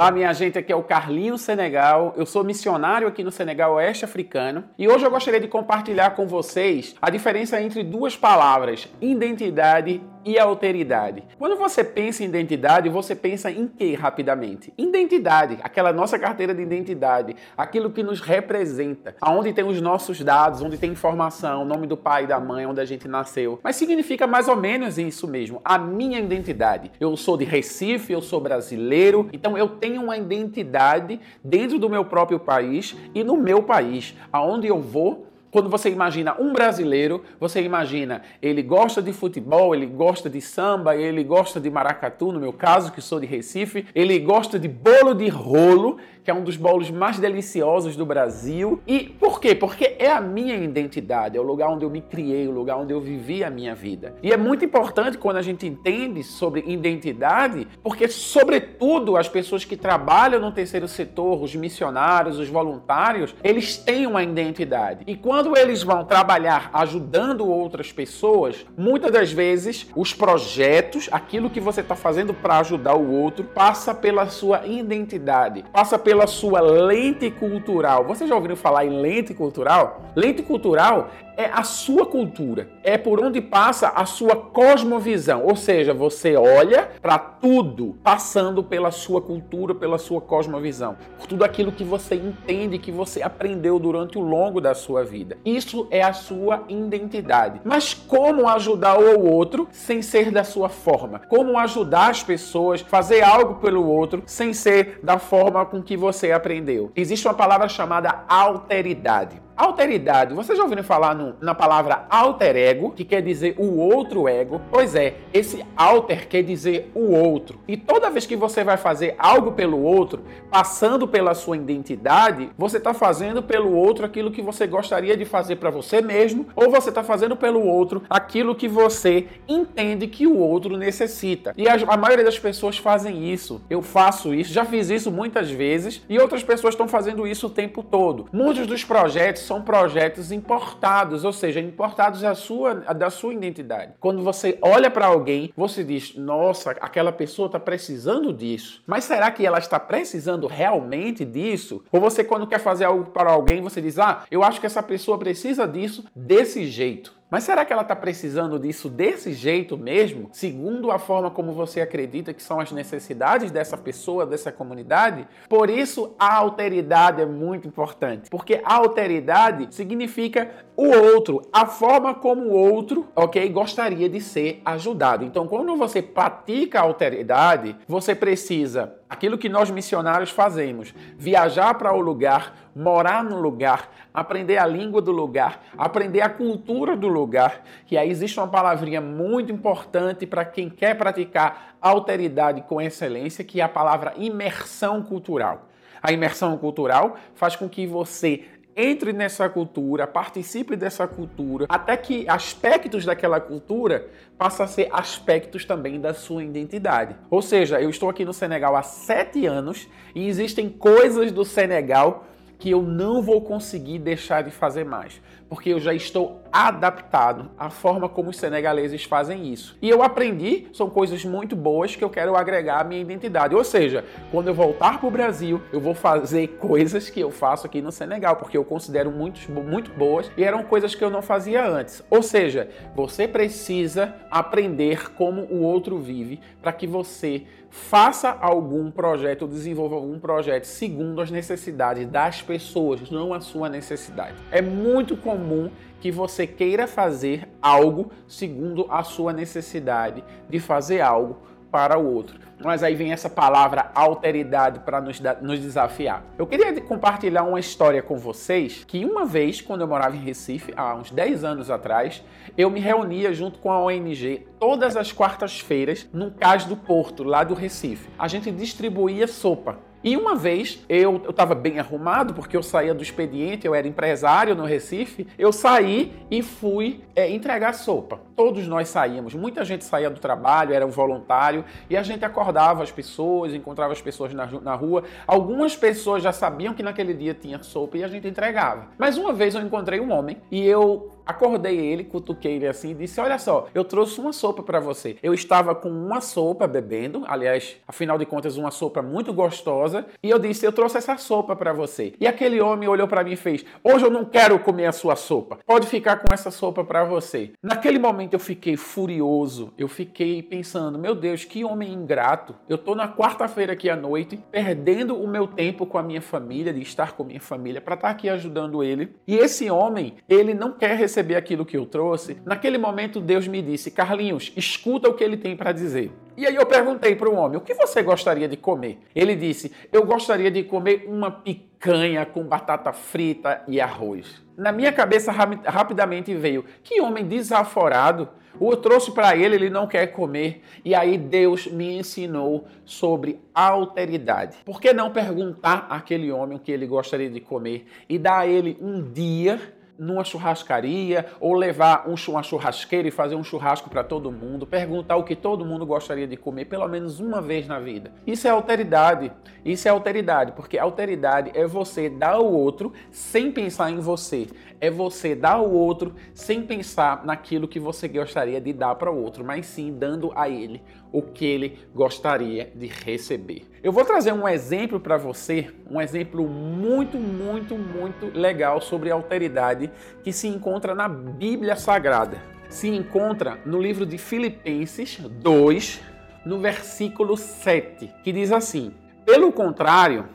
Olá, minha gente, aqui é o Carlinho Senegal. Eu sou missionário aqui no Senegal Oeste Africano e hoje eu gostaria de compartilhar com vocês a diferença entre duas palavras, identidade e alteridade. Quando você pensa em identidade, você pensa em que rapidamente? Identidade, aquela nossa carteira de identidade, aquilo que nos representa, aonde tem os nossos dados, onde tem informação, nome do pai e da mãe, onde a gente nasceu. Mas significa mais ou menos isso mesmo, a minha identidade. Eu sou de Recife, eu sou brasileiro, então eu tenho uma identidade dentro do meu próprio país e no meu país, aonde eu vou quando você imagina um brasileiro, você imagina ele gosta de futebol, ele gosta de samba, ele gosta de maracatu, no meu caso, que sou de Recife, ele gosta de bolo de rolo, que é um dos bolos mais deliciosos do Brasil. E por quê? Porque é a minha identidade, é o lugar onde eu me criei, o lugar onde eu vivi a minha vida. E é muito importante quando a gente entende sobre identidade, porque, sobretudo, as pessoas que trabalham no terceiro setor, os missionários, os voluntários, eles têm uma identidade. E quando eles vão trabalhar ajudando outras pessoas, muitas das vezes os projetos, aquilo que você está fazendo para ajudar o outro, passa pela sua identidade, passa pela sua lente cultural. Vocês já ouviram falar em lente cultural? Lente cultural é a sua cultura, é por onde passa a sua cosmovisão, ou seja, você olha para tudo passando pela sua cultura, pela sua cosmovisão, por tudo aquilo que você entende, que você aprendeu durante o longo da sua vida. Isso é a sua identidade. Mas como ajudar o outro sem ser da sua forma? Como ajudar as pessoas, fazer algo pelo outro sem ser da forma com que você aprendeu? Existe uma palavra chamada alteridade. Alteridade, vocês já ouviram falar no, na palavra alter ego, que quer dizer o outro ego? Pois é, esse alter quer dizer o outro. E toda vez que você vai fazer algo pelo outro, passando pela sua identidade, você está fazendo pelo outro aquilo que você gostaria de fazer para você mesmo, ou você está fazendo pelo outro aquilo que você entende que o outro necessita. E a, a maioria das pessoas fazem isso. Eu faço isso, já fiz isso muitas vezes, e outras pessoas estão fazendo isso o tempo todo. Muitos dos projetos são projetos importados, ou seja, importados da sua, da sua identidade. Quando você olha para alguém, você diz: nossa, aquela pessoa está precisando disso. Mas será que ela está precisando realmente disso? Ou você, quando quer fazer algo para alguém, você diz: ah, eu acho que essa pessoa precisa disso desse jeito. Mas será que ela está precisando disso desse jeito mesmo, segundo a forma como você acredita que são as necessidades dessa pessoa, dessa comunidade? Por isso a alteridade é muito importante, porque a alteridade significa o outro, a forma como o outro, ok, gostaria de ser ajudado. Então, quando você pratica a alteridade, você precisa aquilo que nós missionários fazemos: viajar para o lugar, morar no lugar, aprender a língua do lugar, aprender a cultura do lugar. E aí existe uma palavrinha muito importante para quem quer praticar alteridade com excelência, que é a palavra imersão cultural. A imersão cultural faz com que você entre nessa cultura, participe dessa cultura, até que aspectos daquela cultura passem a ser aspectos também da sua identidade. Ou seja, eu estou aqui no Senegal há sete anos e existem coisas do Senegal que eu não vou conseguir deixar de fazer mais, porque eu já estou adaptado à forma como os senegaleses fazem isso. E eu aprendi, são coisas muito boas que eu quero agregar à minha identidade. Ou seja, quando eu voltar para o Brasil, eu vou fazer coisas que eu faço aqui no Senegal, porque eu considero muito, muito boas e eram coisas que eu não fazia antes. Ou seja, você precisa aprender como o outro vive para que você faça algum projeto desenvolva algum projeto segundo as necessidades das pessoas, não a sua necessidade. É muito comum que você queira fazer algo segundo a sua necessidade de fazer algo para o outro. Mas aí vem essa palavra alteridade para nos, nos, desafiar. Eu queria compartilhar uma história com vocês que uma vez, quando eu morava em Recife, há uns 10 anos atrás, eu me reunia junto com a ONG todas as quartas-feiras no Cais do Porto, lá do Recife. A gente distribuía sopa e uma vez eu estava bem arrumado, porque eu saía do expediente, eu era empresário no Recife, eu saí e fui é, entregar sopa. Todos nós saíamos, muita gente saía do trabalho, era um voluntário, e a gente acordava as pessoas, encontrava as pessoas na, na rua. Algumas pessoas já sabiam que naquele dia tinha sopa e a gente entregava. Mas uma vez eu encontrei um homem e eu Acordei ele, cutuquei ele assim e disse: Olha só, eu trouxe uma sopa para você. Eu estava com uma sopa bebendo, aliás, afinal de contas, uma sopa muito gostosa, e eu disse: Eu trouxe essa sopa para você. E aquele homem olhou para mim e fez: Hoje eu não quero comer a sua sopa. Pode ficar com essa sopa para você. Naquele momento eu fiquei furioso, eu fiquei pensando: Meu Deus, que homem ingrato. Eu tô na quarta-feira aqui à noite, perdendo o meu tempo com a minha família, de estar com a minha família, para estar tá aqui ajudando ele. E esse homem, ele não quer receber aquilo que eu trouxe. Naquele momento, Deus me disse: Carlinhos, escuta o que ele tem para dizer. E aí eu perguntei para o homem: o que você gostaria de comer? Ele disse: eu gostaria de comer uma picanha com batata frita e arroz. Na minha cabeça rapidamente veio: que homem desaforado. Eu trouxe para ele, ele não quer comer. E aí Deus me ensinou sobre alteridade. Por que não perguntar àquele homem o que ele gostaria de comer e dar a ele um dia numa churrascaria ou levar um, uma churrasqueira e fazer um churrasco para todo mundo, perguntar o que todo mundo gostaria de comer pelo menos uma vez na vida. Isso é alteridade. Isso é alteridade, porque alteridade é você dar ao outro sem pensar em você. É você dar ao outro sem pensar naquilo que você gostaria de dar para o outro, mas sim dando a ele o que ele gostaria de receber. Eu vou trazer um exemplo para você, um exemplo muito, muito, muito legal sobre alteridade que se encontra na Bíblia Sagrada. Se encontra no livro de Filipenses 2, no versículo 7, que diz assim: Pelo contrário,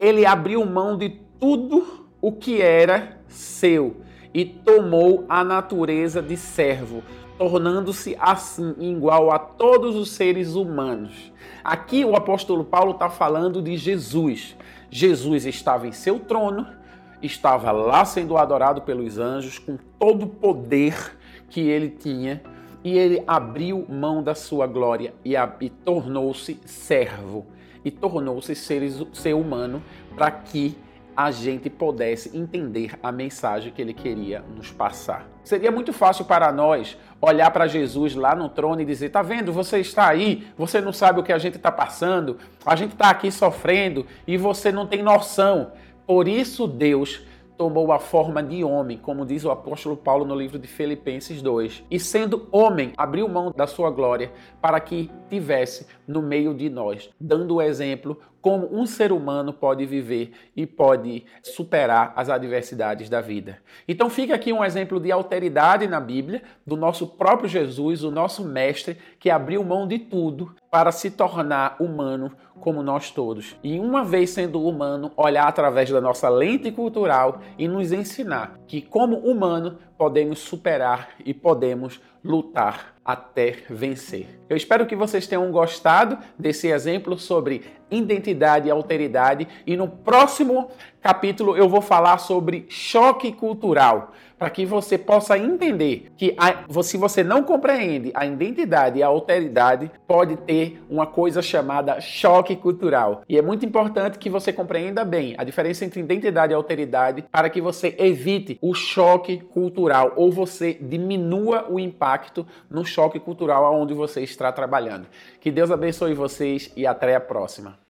ele abriu mão de tudo o que era seu e tomou a natureza de servo tornando-se assim igual a todos os seres humanos. Aqui o apóstolo Paulo está falando de Jesus. Jesus estava em seu trono, estava lá sendo adorado pelos anjos com todo o poder que ele tinha e ele abriu mão da sua glória e, e tornou-se servo e tornou-se ser, ser humano para que a gente pudesse entender a mensagem que ele queria nos passar. Seria muito fácil para nós olhar para Jesus lá no trono e dizer: tá vendo, você está aí, você não sabe o que a gente está passando, a gente está aqui sofrendo e você não tem noção. Por isso, Deus tomou a forma de homem, como diz o apóstolo Paulo no livro de Filipenses 2. E sendo homem, abriu mão da sua glória para que tivesse no meio de nós, dando o exemplo como um ser humano pode viver e pode superar as adversidades da vida. Então fica aqui um exemplo de alteridade na Bíblia do nosso próprio Jesus, o nosso mestre, que abriu mão de tudo para se tornar humano como nós todos. E uma vez sendo humano, olhar através da nossa lente cultural e nos ensinar que como humano podemos superar e podemos lutar até vencer. Eu espero que vocês tenham gostado desse exemplo sobre identidade e alteridade e no próximo capítulo eu vou falar sobre choque cultural, para que você possa entender que a, se você não compreende a identidade e a alteridade, pode ter uma coisa chamada choque cultural. E é muito importante que você compreenda bem a diferença entre identidade e alteridade para que você evite o choque cultural ou você diminua o impacto no choque cultural aonde você está trabalhando. Que Deus abençoe vocês e até a próxima.